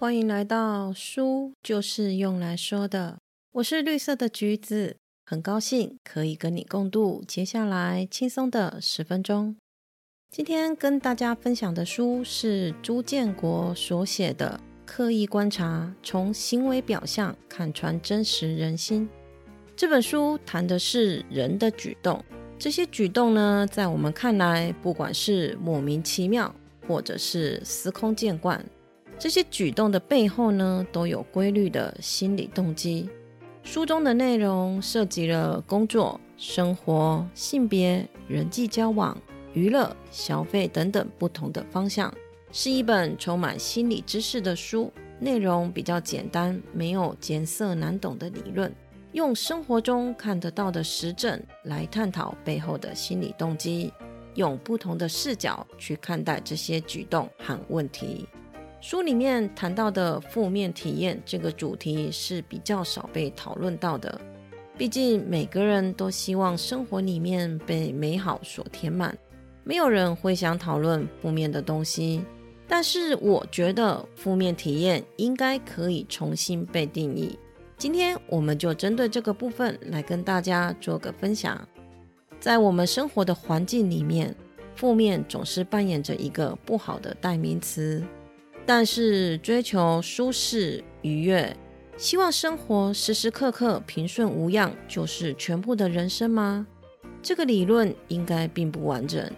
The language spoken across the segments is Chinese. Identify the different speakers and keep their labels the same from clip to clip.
Speaker 1: 欢迎来到书就是用来说的。我是绿色的橘子，很高兴可以跟你共度接下来轻松的十分钟。今天跟大家分享的书是朱建国所写的《刻意观察：从行为表象看穿真实人心》。这本书谈的是人的举动，这些举动呢，在我们看来，不管是莫名其妙，或者是司空见惯，这些举动的背后呢，都有规律的心理动机。书中的内容涉及了工作、生活、性别、人际交往、娱乐、消费等等不同的方向，是一本充满心理知识的书，内容比较简单，没有艰涩难懂的理论。用生活中看得到的实证来探讨背后的心理动机，用不同的视角去看待这些举动和问题。书里面谈到的负面体验这个主题是比较少被讨论到的，毕竟每个人都希望生活里面被美好所填满，没有人会想讨论负面的东西。但是我觉得负面体验应该可以重新被定义。今天我们就针对这个部分来跟大家做个分享。在我们生活的环境里面，负面总是扮演着一个不好的代名词。但是追求舒适愉悦，希望生活时时刻刻平顺无恙，就是全部的人生吗？这个理论应该并不完整。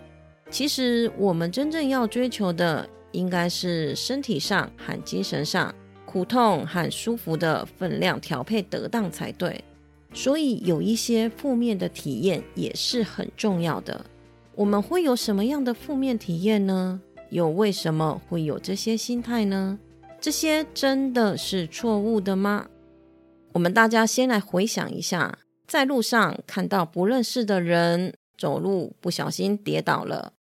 Speaker 1: 其实我们真正要追求的，应该是身体上和精神上。苦痛和舒服的分量调配得当才对，所以有一些负面的体验也是很重要的。我们会有什么样的负面体验呢？又为什么会有这些心态呢？这些真的是错误的吗？我们大家先来回想一下，在路上看到不认识的人走路不小心跌倒了，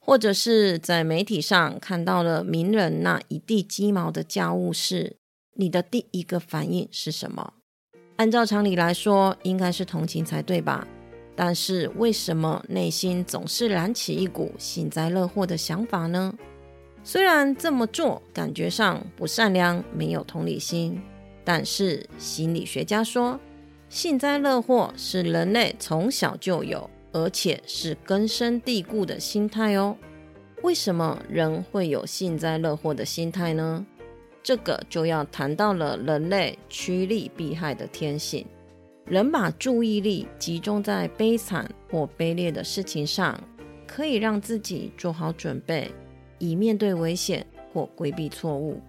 Speaker 1: 或者是在媒体上看到了名人那一地鸡毛的家务事。你的第一个反应是什么？按照常理来说，应该是同情才对吧？但是为什么内心总是燃起一股幸灾乐祸的想法呢？虽然这么做感觉上不善良、没有同理心，但是心理学家说，幸灾乐祸是人类从小就有，而且是根深蒂固的心态哦。为什么人会有幸灾乐祸的心态呢？这个就要谈到了人类趋利避害的天性。人把注意力集中在悲惨或卑劣的事情上，可以让自己做好准备，以面对危险或规避错误。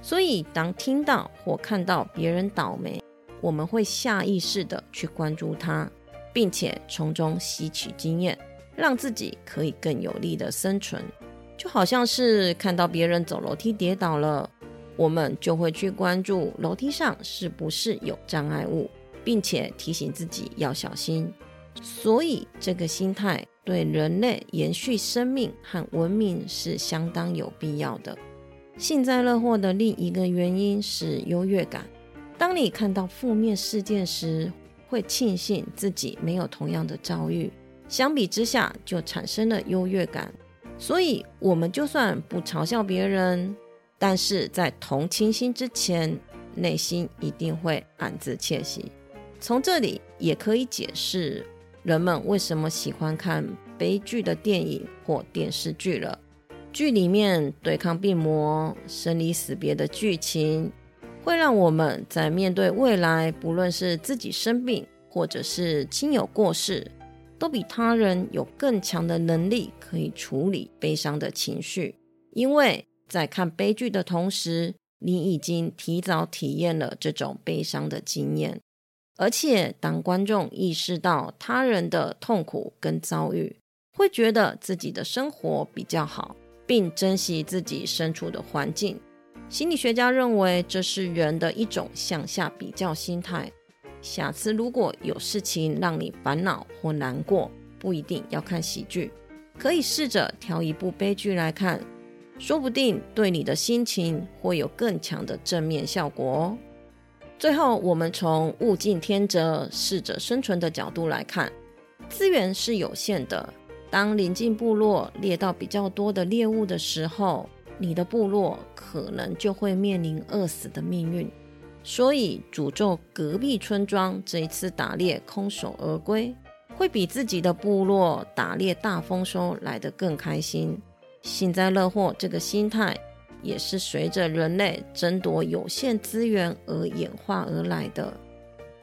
Speaker 1: 所以，当听到或看到别人倒霉，我们会下意识的去关注他，并且从中吸取经验，让自己可以更有力的生存。就好像是看到别人走楼梯跌倒了。我们就会去关注楼梯上是不是有障碍物，并且提醒自己要小心。所以，这个心态对人类延续生命和文明是相当有必要的。幸灾乐祸的另一个原因是优越感。当你看到负面事件时，会庆幸自己没有同样的遭遇，相比之下就产生了优越感。所以，我们就算不嘲笑别人。但是在同情心之前，内心一定会暗自窃喜。从这里也可以解释人们为什么喜欢看悲剧的电影或电视剧了。剧里面对抗病魔、生离死别的剧情，会让我们在面对未来，不论是自己生病或者是亲友过世，都比他人有更强的能力可以处理悲伤的情绪，因为。在看悲剧的同时，你已经提早体验了这种悲伤的经验。而且，当观众意识到他人的痛苦跟遭遇，会觉得自己的生活比较好，并珍惜自己身处的环境。心理学家认为，这是人的一种向下比较心态。下次如果有事情让你烦恼或难过，不一定要看喜剧，可以试着挑一部悲剧来看。说不定对你的心情会有更强的正面效果哦。最后，我们从物竞天择、适者生存的角度来看，资源是有限的。当临近部落猎到比较多的猎物的时候，你的部落可能就会面临饿死的命运。所以，诅咒隔壁村庄这一次打猎空手而归，会比自己的部落打猎大丰收来得更开心。幸灾乐祸这个心态，也是随着人类争夺有限资源而演化而来的。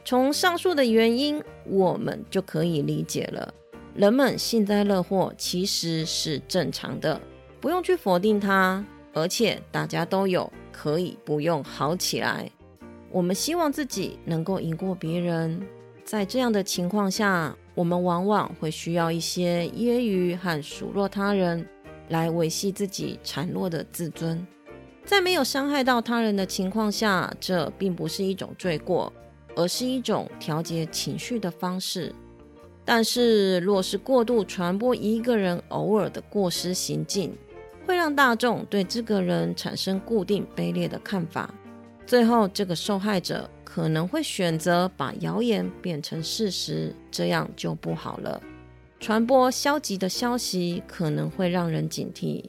Speaker 1: 从上述的原因，我们就可以理解了，人们幸灾乐祸其实是正常的，不用去否定它，而且大家都有，可以不用好起来。我们希望自己能够赢过别人，在这样的情况下，我们往往会需要一些揶揄和数落他人，来维系自己孱弱的自尊。在没有伤害到他人的情况下，这并不是一种罪过，而是一种调节情绪的方式。但是，若是过度传播一个人偶尔的过失行径，会让大众对这个人产生固定卑劣的看法。最后，这个受害者可能会选择把谣言变成事实，这样就不好了。传播消极的消息可能会让人警惕，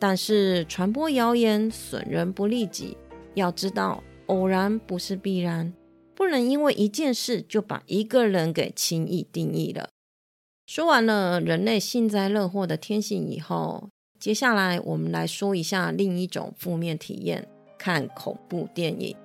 Speaker 1: 但是传播谣言损人不利己。要知道，偶然不是必然，不能因为一件事就把一个人给轻易定义了。说完了人类幸灾乐祸的天性以后，接下来我们来说一下另一种负面体验。看恐怖电影，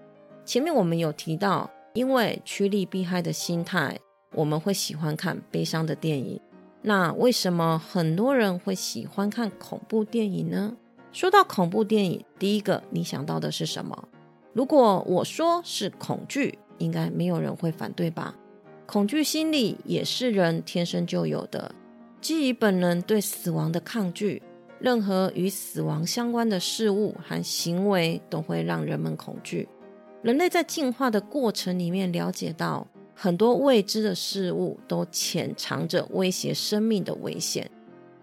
Speaker 1: 前面我们有提到，因为趋利避害的心态，我们会喜欢看悲伤的电影。那为什么很多人会喜欢看恐怖电影呢？说到恐怖电影，第一个你想到的是什么？如果我说是恐惧，应该没有人会反对吧？恐惧心理也是人天生就有的，基于本能对死亡的抗拒。任何与死亡相关的事物和行为都会让人们恐惧。人类在进化的过程里面了解到，很多未知的事物都潜藏着威胁生命的危险。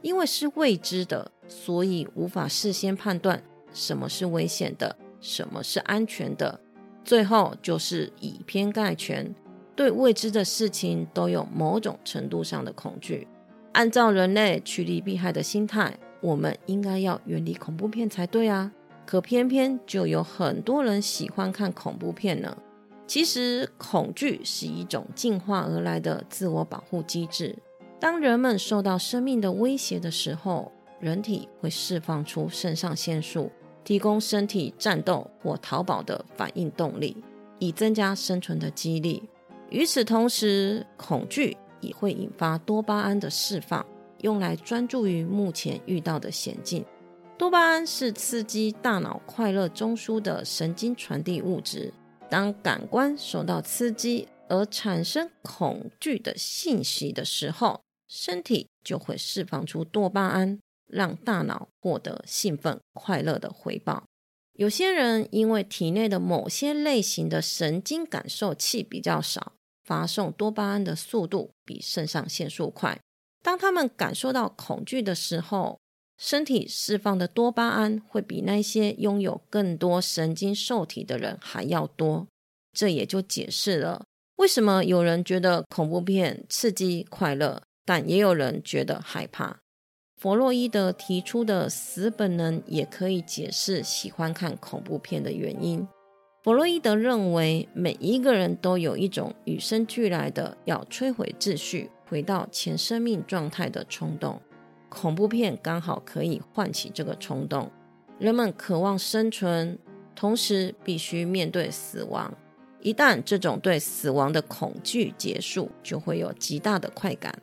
Speaker 1: 因为是未知的，所以无法事先判断什么是危险的，什么是安全的。最后就是以偏概全，对未知的事情都有某种程度上的恐惧。按照人类趋利避害的心态。我们应该要远离恐怖片才对啊，可偏偏就有很多人喜欢看恐怖片呢。其实，恐惧是一种进化而来的自我保护机制。当人们受到生命的威胁的时候，人体会释放出肾上腺素，提供身体战斗或逃跑的反应动力，以增加生存的几率。与此同时，恐惧也会引发多巴胺的释放。用来专注于目前遇到的险境。多巴胺是刺激大脑快乐中枢的神经传递物质。当感官受到刺激而产生恐惧的信息的时候，身体就会释放出多巴胺，让大脑获得兴奋快乐的回报。有些人因为体内的某些类型的神经感受器比较少，发送多巴胺的速度比肾上腺素快。当他们感受到恐惧的时候，身体释放的多巴胺会比那些拥有更多神经受体的人还要多。这也就解释了为什么有人觉得恐怖片刺激快乐，但也有人觉得害怕。弗洛伊德提出的死本能也可以解释喜欢看恐怖片的原因。弗洛伊德认为，每一个人都有一种与生俱来的要摧毁秩序。回到前生命状态的冲动，恐怖片刚好可以唤起这个冲动。人们渴望生存，同时必须面对死亡。一旦这种对死亡的恐惧结束，就会有极大的快感。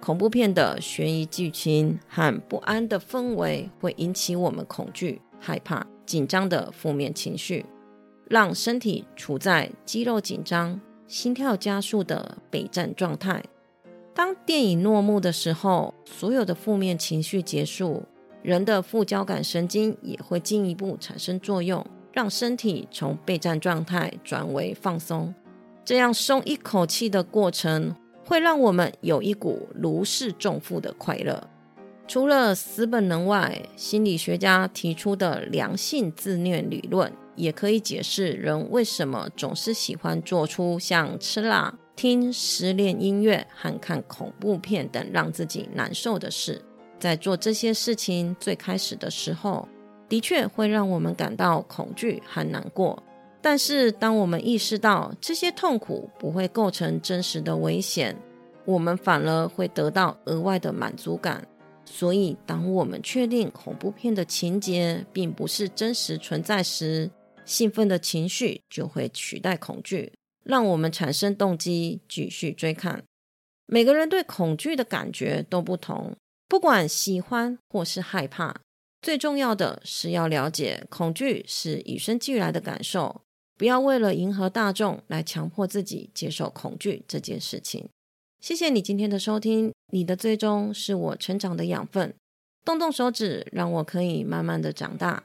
Speaker 1: 恐怖片的悬疑剧情和不安的氛围会引起我们恐惧、害怕、紧张的负面情绪，让身体处在肌肉紧张、心跳加速的备战状态。当电影落幕的时候，所有的负面情绪结束，人的副交感神经也会进一步产生作用，让身体从备战状态转为放松。这样松一口气的过程，会让我们有一股如释重负的快乐。除了死本能外，心理学家提出的良性自虐理论，也可以解释人为什么总是喜欢做出像吃辣。听失恋音乐和看恐怖片等让自己难受的事，在做这些事情最开始的时候，的确会让我们感到恐惧和难过。但是，当我们意识到这些痛苦不会构成真实的危险，我们反而会得到额外的满足感。所以，当我们确定恐怖片的情节并不是真实存在时，兴奋的情绪就会取代恐惧，让我们产生动机继续追看。每个人对恐惧的感觉都不同，不管喜欢或是害怕。最重要的是要了解，恐惧是与生俱来的感受，不要为了迎合大众来强迫自己接受恐惧这件事情。谢谢你今天的收听，你的最终是我成长的养分。动动手指，让我可以慢慢的长大。